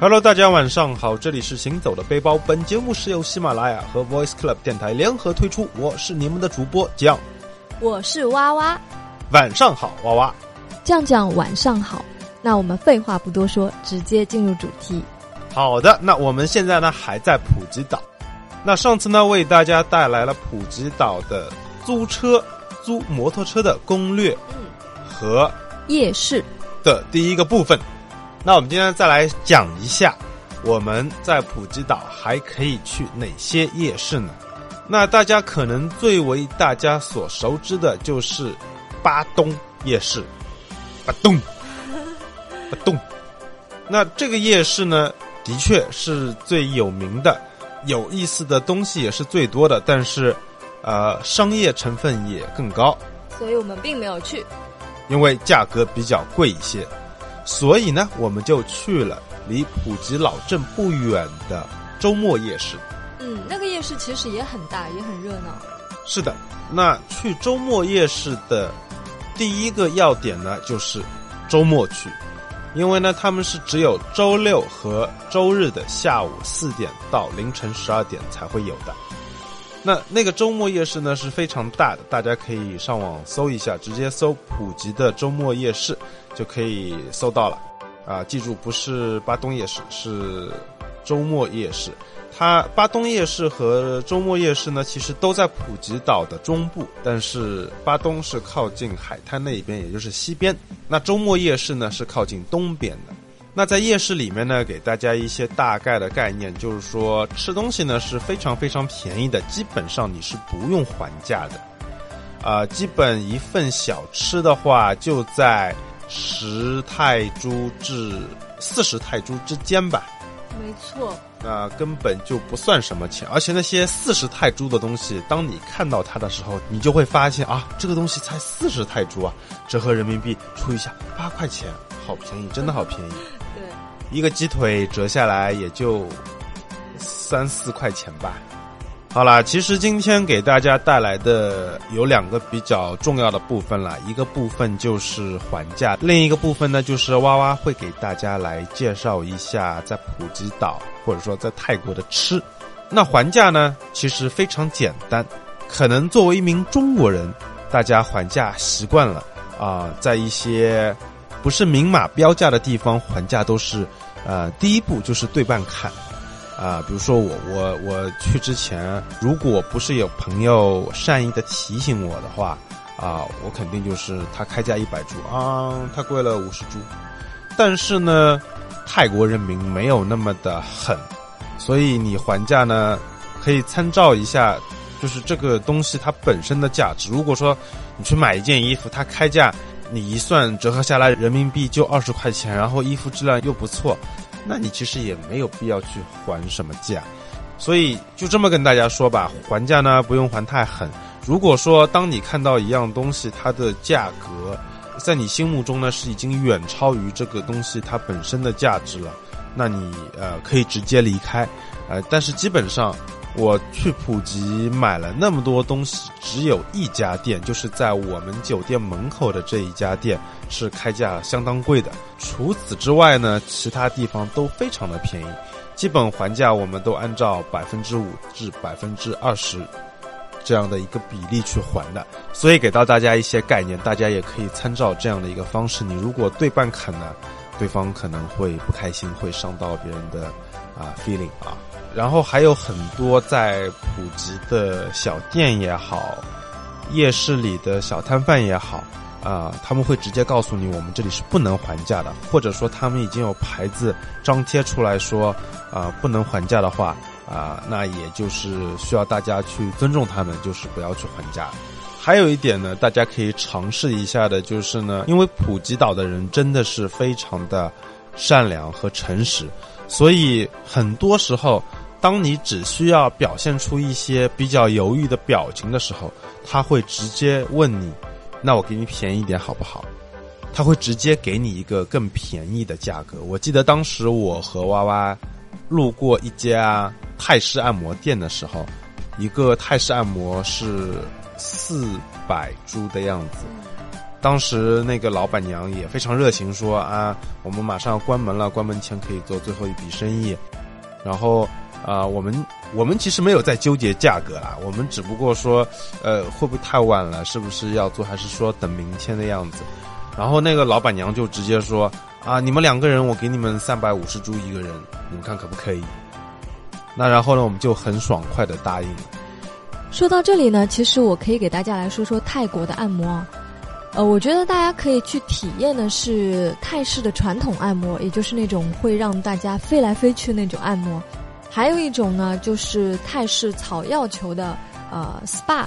Hello，大家晚上好，这里是行走的背包。本节目是由喜马拉雅和 Voice Club 电台联合推出，我是你们的主播酱。我是娃娃，晚上好，娃娃。酱酱晚上好。那我们废话不多说，直接进入主题。好的，那我们现在呢还在普吉岛。那上次呢为大家带来了普吉岛的租车、租摩托车的攻略和夜市的第一个部分。那我们今天再来讲一下，我们在普吉岛还可以去哪些夜市呢？那大家可能最为大家所熟知的就是巴东夜市，巴东，巴东。那这个夜市呢，的确是最有名的，有意思的东西也是最多的，但是，呃，商业成分也更高，所以我们并没有去，因为价格比较贵一些。所以呢，我们就去了离普吉老镇不远的周末夜市。嗯，那个夜市其实也很大，也很热闹。是的，那去周末夜市的第一个要点呢，就是周末去，因为呢，他们是只有周六和周日的下午四点到凌晨十二点才会有的。那那个周末夜市呢是非常大的，大家可以上网搜一下，直接搜普吉的周末夜市就可以搜到了。啊，记住不是巴东夜市，是周末夜市。它巴东夜市和周末夜市呢，其实都在普吉岛的中部，但是巴东是靠近海滩那一边，也就是西边。那周末夜市呢是靠近东边的。那在夜市里面呢，给大家一些大概的概念，就是说吃东西呢是非常非常便宜的，基本上你是不用还价的，啊，基本一份小吃的话就在十泰铢至四十泰铢之间吧。没错，那根本就不算什么钱，而且那些四十泰铢的东西，当你看到它的时候，你就会发现啊，这个东西才四十泰铢啊，折合人民币除一下八块钱，好便宜，真的好便宜。对一个鸡腿折下来也就三四块钱吧。好啦，其实今天给大家带来的有两个比较重要的部分啦，一个部分就是还价，另一个部分呢就是娃娃会给大家来介绍一下在普吉岛或者说在泰国的吃。那还价呢，其实非常简单，可能作为一名中国人，大家还价习惯了啊，在一些。不是明码标价的地方还价都是，呃，第一步就是对半砍，啊，比如说我我我去之前，如果不是有朋友善意的提醒我的话，啊，我肯定就是他开价一百铢啊，他贵了五十铢，但是呢，泰国人民没有那么的狠，所以你还价呢，可以参照一下，就是这个东西它本身的价值。如果说你去买一件衣服，它开价。你一算折合下来人民币就二十块钱，然后衣服质量又不错，那你其实也没有必要去还什么价，所以就这么跟大家说吧，还价呢不用还太狠。如果说当你看到一样东西，它的价格在你心目中呢是已经远超于这个东西它本身的价值了，那你呃可以直接离开，呃，但是基本上。我去普吉买了那么多东西，只有一家店，就是在我们酒店门口的这一家店是开价相当贵的。除此之外呢，其他地方都非常的便宜，基本还价我们都按照百分之五至百分之二十这样的一个比例去还的。所以给到大家一些概念，大家也可以参照这样的一个方式。你如果对半砍呢，对方可能会不开心，会伤到别人的啊 feeling 啊。然后还有很多在普吉的小店也好，夜市里的小摊贩也好，啊，他们会直接告诉你，我们这里是不能还价的，或者说他们已经有牌子张贴出来说，啊，不能还价的话，啊，那也就是需要大家去尊重他们，就是不要去还价。还有一点呢，大家可以尝试一下的，就是呢，因为普吉岛的人真的是非常的善良和诚实，所以很多时候。当你只需要表现出一些比较犹豫的表情的时候，他会直接问你：“那我给你便宜点好不好？”他会直接给你一个更便宜的价格。我记得当时我和娃娃路过一家泰式按摩店的时候，一个泰式按摩是四百铢的样子，当时那个老板娘也非常热情，说啊，我们马上要关门了，关门前可以做最后一笔生意。然后啊，我们我们其实没有在纠结价格啦，我们只不过说，呃，会不会太晚了？是不是要做？还是说等明天的样子？然后那个老板娘就直接说啊，你们两个人，我给你们三百五十铢一个人，你们看可不可以？那然后呢，我们就很爽快的答应了。说到这里呢，其实我可以给大家来说说泰国的按摩。呃，我觉得大家可以去体验的是泰式的传统按摩，也就是那种会让大家飞来飞去那种按摩。还有一种呢，就是泰式草药球的呃 SPA。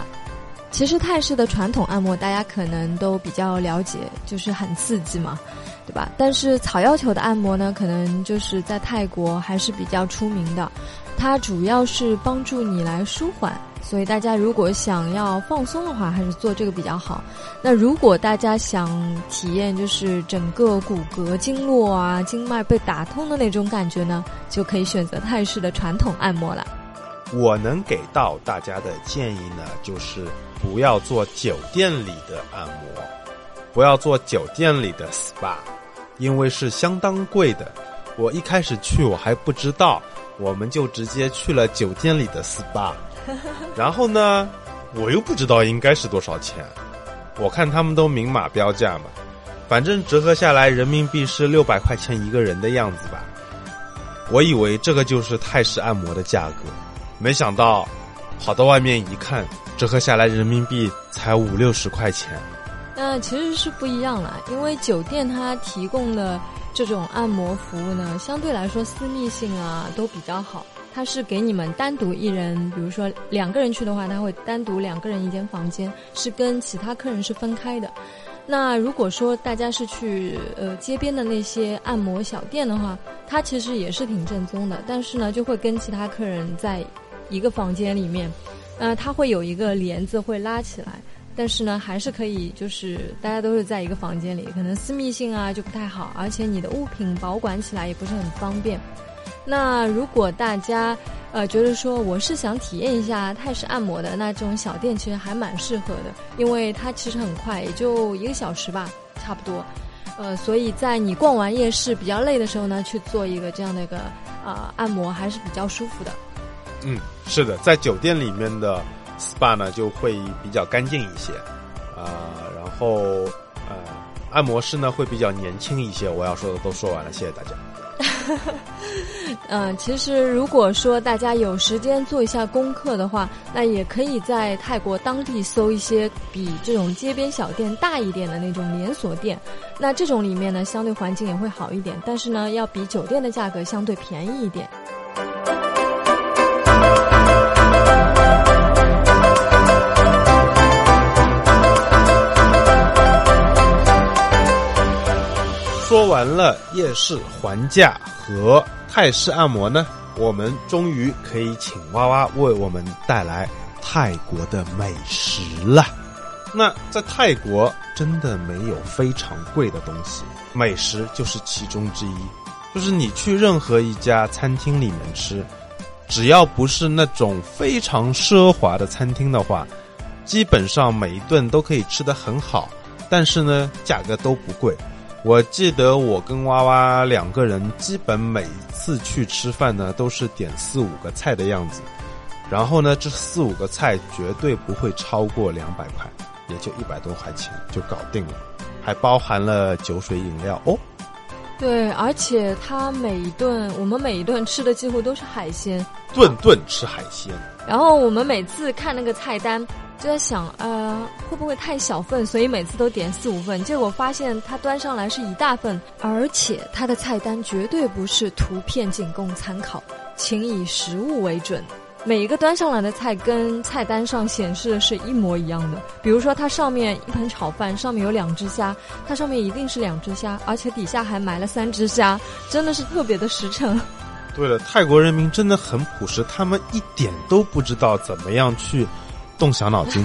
其实泰式的传统按摩大家可能都比较了解，就是很刺激嘛，对吧？但是草药球的按摩呢，可能就是在泰国还是比较出名的。它主要是帮助你来舒缓。所以大家如果想要放松的话，还是做这个比较好。那如果大家想体验就是整个骨骼经络啊、经脉被打通的那种感觉呢，就可以选择泰式的传统按摩了。我能给到大家的建议呢，就是不要做酒店里的按摩，不要做酒店里的 SPA，因为是相当贵的。我一开始去我还不知道，我们就直接去了酒店里的 SPA。然后呢，我又不知道应该是多少钱，我看他们都明码标价嘛，反正折合下来人民币是六百块钱一个人的样子吧。我以为这个就是泰式按摩的价格，没想到跑到外面一看，折合下来人民币才五六十块钱。那其实是不一样了，因为酒店它提供的这种按摩服务呢，相对来说私密性啊都比较好。他是给你们单独一人，比如说两个人去的话，他会单独两个人一间房间，是跟其他客人是分开的。那如果说大家是去呃街边的那些按摩小店的话，它其实也是挺正宗的，但是呢就会跟其他客人在一个房间里面，呃，它会有一个帘子会拉起来，但是呢还是可以，就是大家都是在一个房间里，可能私密性啊就不太好，而且你的物品保管起来也不是很方便。那如果大家，呃，觉得说我是想体验一下泰式按摩的，那这种小店其实还蛮适合的，因为它其实很快，也就一个小时吧，差不多。呃，所以在你逛完夜市比较累的时候呢，去做一个这样的一个呃按摩还是比较舒服的。嗯，是的，在酒店里面的 SPA 呢就会比较干净一些，啊，然后呃，按摩师呢会比较年轻一些。我要说的都说完了，谢谢大家。嗯，其实如果说大家有时间做一下功课的话，那也可以在泰国当地搜一些比这种街边小店大一点的那种连锁店。那这种里面呢，相对环境也会好一点，但是呢，要比酒店的价格相对便宜一点。说完了夜市还价和泰式按摩呢，我们终于可以请娃娃为我们带来泰国的美食了。那在泰国真的没有非常贵的东西，美食就是其中之一。就是你去任何一家餐厅里面吃，只要不是那种非常奢华的餐厅的话，基本上每一顿都可以吃得很好，但是呢，价格都不贵。我记得我跟娃娃两个人，基本每次去吃饭呢，都是点四五个菜的样子。然后呢，这四五个菜绝对不会超过两百块，也就一百多块钱就搞定了，还包含了酒水饮料哦。对，而且它每一顿，我们每一顿吃的几乎都是海鲜，顿顿吃海鲜。然后我们每次看那个菜单。就在想，呃，会不会太小份？所以每次都点四五份，结果发现他端上来是一大份，而且他的菜单绝对不是图片仅供参考，请以实物为准。每一个端上来的菜跟菜单上显示的是一模一样的。比如说，它上面一盆炒饭，上面有两只虾，它上面一定是两只虾，而且底下还埋了三只虾，真的是特别的实诚。对了，泰国人民真的很朴实，他们一点都不知道怎么样去。动小脑筋，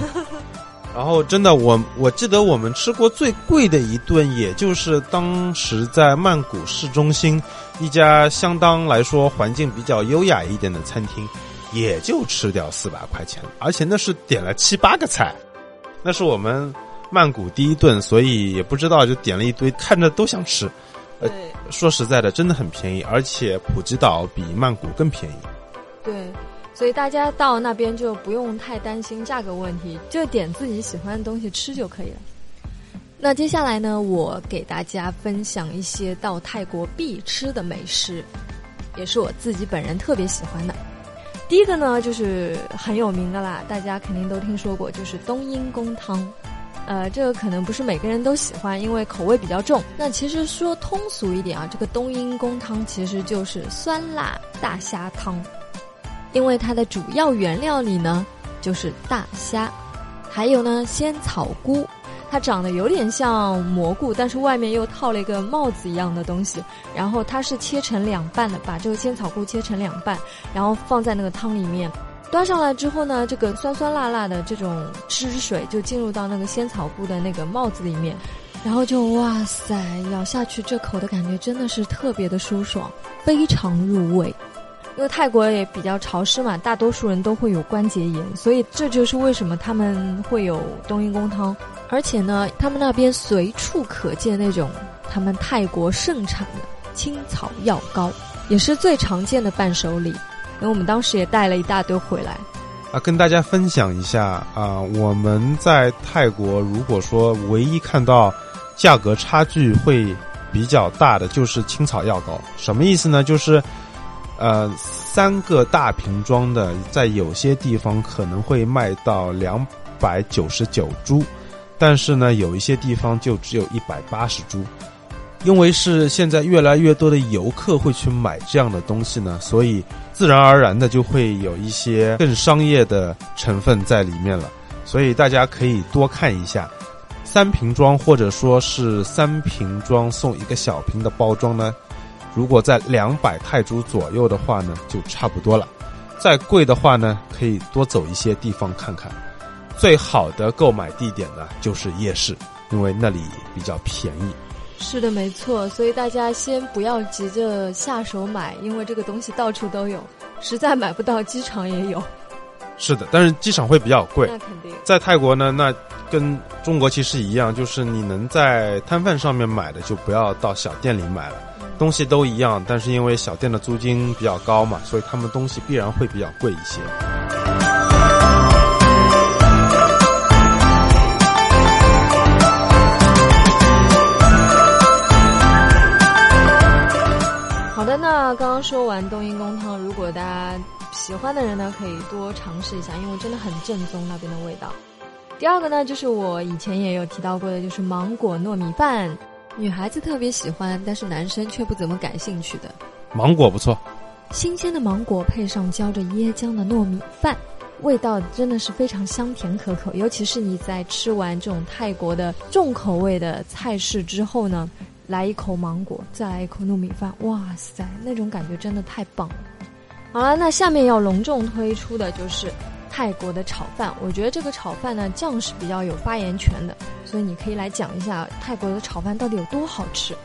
然后真的，我我记得我们吃过最贵的一顿，也就是当时在曼谷市中心一家相当来说环境比较优雅一点的餐厅，也就吃掉四百块钱，而且那是点了七八个菜，那是我们曼谷第一顿，所以也不知道就点了一堆，看着都想吃。呃说实在的，真的很便宜，而且普吉岛比曼谷更便宜。对，所以大家到那边就不用太担心价格问题，就点自己喜欢的东西吃就可以了。那接下来呢，我给大家分享一些到泰国必吃的美食，也是我自己本人特别喜欢的。第一个呢，就是很有名的啦，大家肯定都听说过，就是冬阴功汤。呃，这个可能不是每个人都喜欢，因为口味比较重。那其实说通俗一点啊，这个冬阴功汤其实就是酸辣大虾汤，因为它的主要原料里呢就是大虾，还有呢仙草菇，它长得有点像蘑菇，但是外面又套了一个帽子一样的东西。然后它是切成两半的，把这个仙草菇切成两半，然后放在那个汤里面。端上来之后呢，这个酸酸辣辣的这种汁水就进入到那个仙草菇的那个帽子里面，然后就哇塞，咬下去这口的感觉真的是特别的舒爽，非常入味。因为泰国也比较潮湿嘛，大多数人都会有关节炎，所以这就是为什么他们会有冬阴功汤。而且呢，他们那边随处可见那种他们泰国盛产的青草药膏，也是最常见的伴手礼。因为我们当时也带了一大堆回来，啊，跟大家分享一下啊，我们在泰国如果说唯一看到价格差距会比较大的就是青草药膏，什么意思呢？就是呃三个大瓶装的，在有些地方可能会卖到两百九十九株，但是呢有一些地方就只有一百八十株。因为是现在越来越多的游客会去买这样的东西呢，所以自然而然的就会有一些更商业的成分在里面了。所以大家可以多看一下，三瓶装或者说是三瓶装送一个小瓶的包装呢，如果在两百泰铢左右的话呢，就差不多了。再贵的话呢，可以多走一些地方看看。最好的购买地点呢，就是夜市，因为那里比较便宜。是的，没错，所以大家先不要急着下手买，因为这个东西到处都有，实在买不到，机场也有。是的，但是机场会比较贵。那肯定。在泰国呢，那跟中国其实一样，就是你能在摊贩上面买的，就不要到小店里买了。东西都一样，但是因为小店的租金比较高嘛，所以他们东西必然会比较贵一些。好的，那刚刚说完冬阴功汤，如果大家喜欢的人呢，可以多尝试一下，因为真的很正宗那边的味道。第二个呢，就是我以前也有提到过的，就是芒果糯米饭，女孩子特别喜欢，但是男生却不怎么感兴趣的。芒果不错，新鲜的芒果配上浇着椰浆的糯米饭，味道真的是非常香甜可口。尤其是你在吃完这种泰国的重口味的菜式之后呢。来一口芒果，再来一口糯米饭，哇塞，那种感觉真的太棒了。好了，那下面要隆重推出的就是泰国的炒饭。我觉得这个炒饭呢，酱是比较有发言权的，所以你可以来讲一下泰国的炒饭到底有多好吃。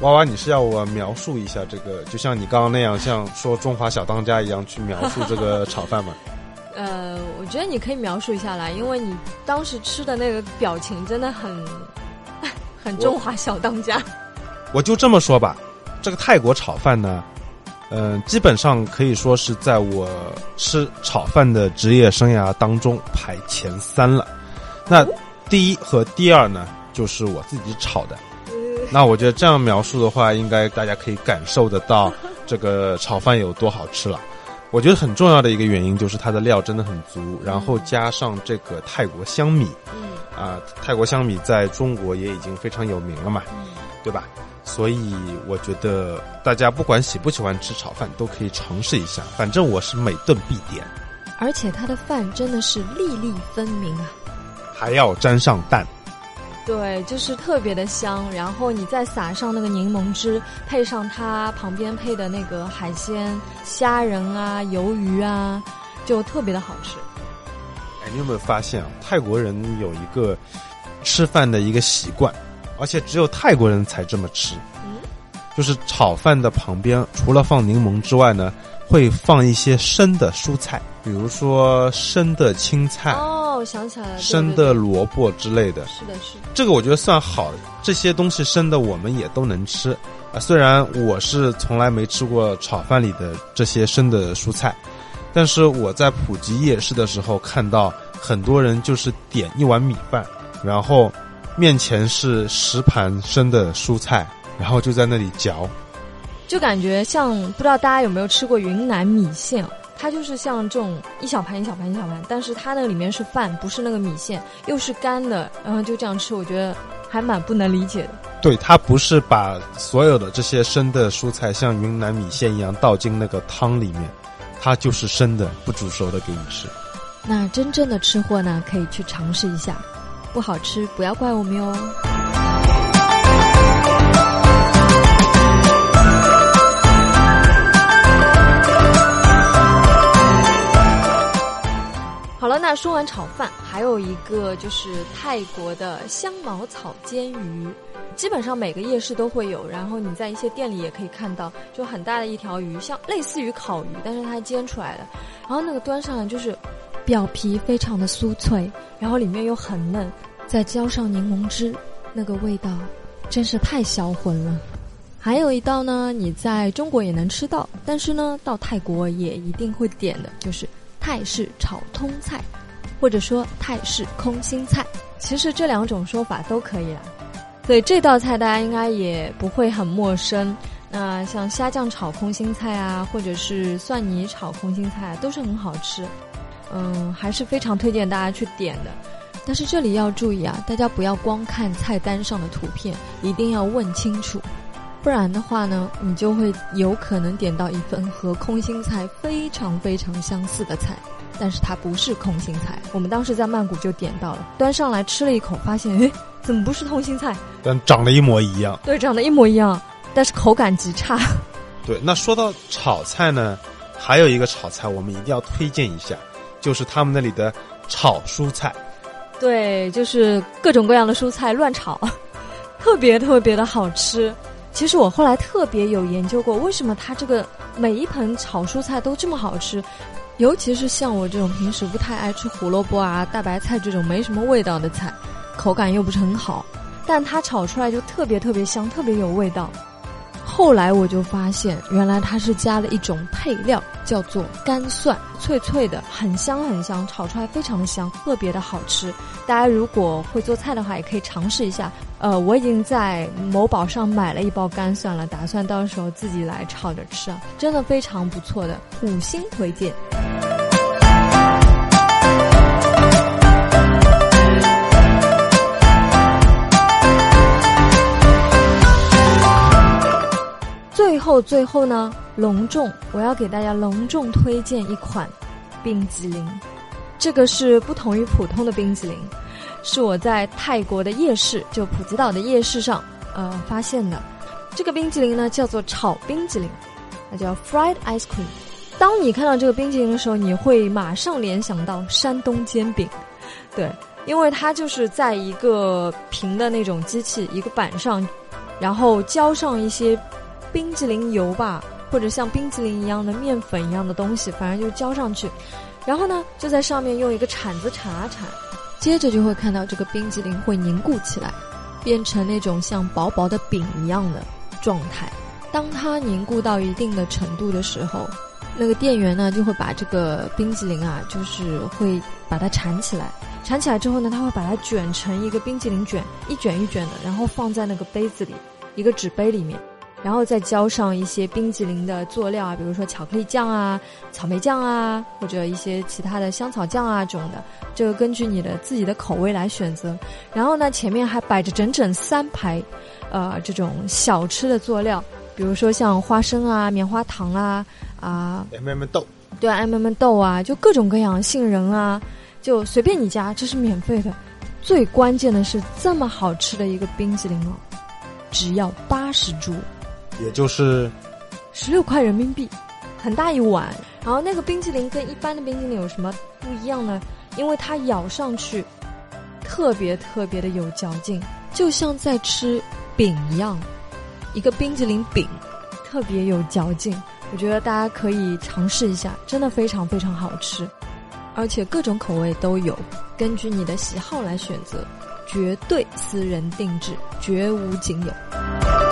娃娃，你是要我描述一下这个，就像你刚刚那样，像说中华小当家一样去描述这个炒饭吗？呃，我觉得你可以描述一下啦，因为你当时吃的那个表情真的很 很中华小当家。我就这么说吧，这个泰国炒饭呢，嗯，基本上可以说是在我吃炒饭的职业生涯当中排前三了。那第一和第二呢，就是我自己炒的。那我觉得这样描述的话，应该大家可以感受得到这个炒饭有多好吃了。我觉得很重要的一个原因就是它的料真的很足，然后加上这个泰国香米，啊，泰国香米在中国也已经非常有名了嘛，对吧？所以我觉得大家不管喜不喜欢吃炒饭，都可以尝试一下。反正我是每顿必点，而且它的饭真的是粒粒分明啊，还要沾上蛋。对，就是特别的香。然后你再撒上那个柠檬汁，配上它旁边配的那个海鲜虾仁啊、鱿鱼啊，就特别的好吃。哎，你有没有发现啊？泰国人有一个吃饭的一个习惯。而且只有泰国人才这么吃，就是炒饭的旁边除了放柠檬之外呢，会放一些生的蔬菜，比如说生的青菜，哦，我想起来了，生的萝卜之类的。是的，是的。这个我觉得算好，这些东西生的我们也都能吃啊。虽然我是从来没吃过炒饭里的这些生的蔬菜，但是我在普吉夜市的时候看到很多人就是点一碗米饭，然后面前是十盘生的蔬菜，然后就在那里嚼，就感觉像不知道大家有没有吃过云南米线。它就是像这种一小盘一小盘一小盘，但是它那个里面是饭，不是那个米线，又是干的，然后就这样吃，我觉得还蛮不能理解的。对，它不是把所有的这些生的蔬菜像云南米线一样倒进那个汤里面，它就是生的，不煮熟的给你吃。那真正的吃货呢，可以去尝试一下，不好吃不要怪我们哟。好了，那说完炒饭，还有一个就是泰国的香茅草煎鱼，基本上每个夜市都会有，然后你在一些店里也可以看到，就很大的一条鱼，像类似于烤鱼，但是它煎出来的，然后那个端上来就是表皮非常的酥脆，然后里面又很嫩，再浇上柠檬汁，那个味道真是太销魂了。还有一道呢，你在中国也能吃到，但是呢，到泰国也一定会点的，就是。泰式炒通菜，或者说泰式空心菜，其实这两种说法都可以啦。所以这道菜大家应该也不会很陌生。那像虾酱炒空心菜啊，或者是蒜泥炒空心菜，都是很好吃。嗯，还是非常推荐大家去点的。但是这里要注意啊，大家不要光看菜单上的图片，一定要问清楚。不然的话呢，你就会有可能点到一份和空心菜非常非常相似的菜，但是它不是空心菜。我们当时在曼谷就点到了，端上来吃了一口，发现诶，怎么不是空心菜？但长得一模一样。对，长得一模一样，但是口感极差。对，那说到炒菜呢，还有一个炒菜我们一定要推荐一下，就是他们那里的炒蔬菜。对，就是各种各样的蔬菜乱炒，特别特别的好吃。其实我后来特别有研究过，为什么它这个每一盆炒蔬菜都这么好吃，尤其是像我这种平时不太爱吃胡萝卜啊、大白菜这种没什么味道的菜，口感又不是很好，但它炒出来就特别特别香，特别有味道。后来我就发现，原来它是加了一种配料，叫做干蒜，脆脆的，很香很香，炒出来非常的香，特别的好吃。大家如果会做菜的话，也可以尝试一下。呃，我已经在某宝上买了一包干蒜了，打算到时候自己来炒着吃啊，真的非常不错的，五星推荐。最后呢，隆重，我要给大家隆重推荐一款冰激凌。这个是不同于普通的冰激凌，是我在泰国的夜市，就普吉岛的夜市上，呃，发现的。这个冰激凌呢，叫做炒冰激凌，它叫 fried ice cream。当你看到这个冰激凌的时候，你会马上联想到山东煎饼，对，因为它就是在一个平的那种机器一个板上，然后浇上一些。冰激凌油吧，或者像冰激凌一样的面粉一样的东西，反正就浇上去，然后呢，就在上面用一个铲子铲啊铲，接着就会看到这个冰激凌会凝固起来，变成那种像薄薄的饼一样的状态。当它凝固到一定的程度的时候，那个店员呢就会把这个冰激凌啊，就是会把它缠起来，缠起来之后呢，他会把它卷成一个冰激凌卷，一卷一卷的，然后放在那个杯子里，一个纸杯里面。然后再浇上一些冰激凌的佐料啊，比如说巧克力酱啊、草莓酱啊，或者一些其他的香草酱啊这种的，这个根据你的自己的口味来选择。然后呢，前面还摆着整整三排，呃，这种小吃的佐料，比如说像花生啊、棉花糖啊、啊，M M 豆，对，M M 豆啊，就各种各样，杏仁啊，就随便你加，这是免费的。最关键的是，这么好吃的一个冰激凌哦，只要八十铢。也就是十六块人民币，很大一碗。然后那个冰淇淋跟一般的冰淇淋有什么不一样呢？因为它咬上去特别特别的有嚼劲，就像在吃饼一样，一个冰淇淋饼，特别有嚼劲。我觉得大家可以尝试一下，真的非常非常好吃。而且各种口味都有，根据你的喜好来选择，绝对私人定制，绝无仅有。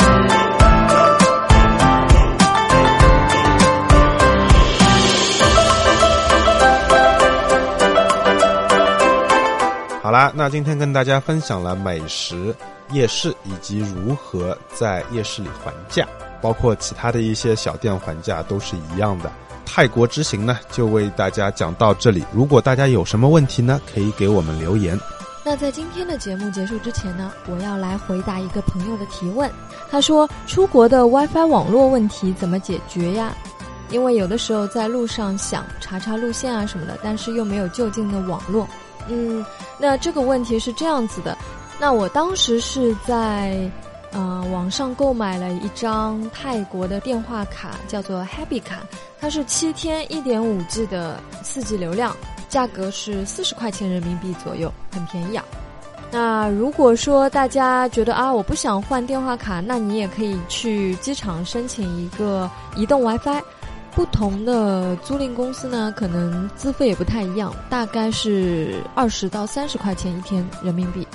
好啦，那今天跟大家分享了美食、夜市以及如何在夜市里还价，包括其他的一些小店还价都是一样的。泰国之行呢，就为大家讲到这里。如果大家有什么问题呢，可以给我们留言。那在今天的节目结束之前呢，我要来回答一个朋友的提问。他说：“出国的 WiFi 网络问题怎么解决呀？因为有的时候在路上想查查路线啊什么的，但是又没有就近的网络。”嗯，那这个问题是这样子的，那我当时是在，呃，网上购买了一张泰国的电话卡，叫做 Happy 卡，它是七天一点五 G 的四 G 流量，价格是四十块钱人民币左右，很便宜啊。那如果说大家觉得啊，我不想换电话卡，那你也可以去机场申请一个移动 WiFi。不同的租赁公司呢，可能资费也不太一样，大概是二十到三十块钱一天人民币。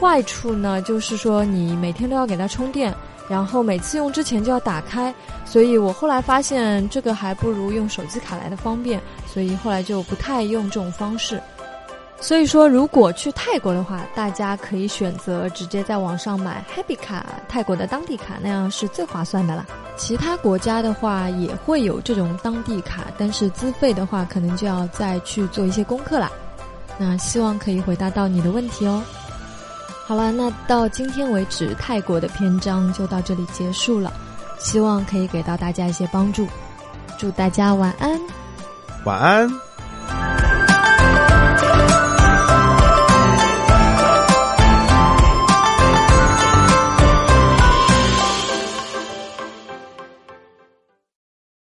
坏处呢，就是说你每天都要给它充电，然后每次用之前就要打开，所以我后来发现这个还不如用手机卡来的方便，所以后来就不太用这种方式。所以说，如果去泰国的话，大家可以选择直接在网上买 Happy 卡，泰国的当地卡，那样是最划算的了。其他国家的话也会有这种当地卡，但是资费的话，可能就要再去做一些功课啦。那希望可以回答到你的问题哦。好了，那到今天为止，泰国的篇章就到这里结束了，希望可以给到大家一些帮助。祝大家晚安，晚安。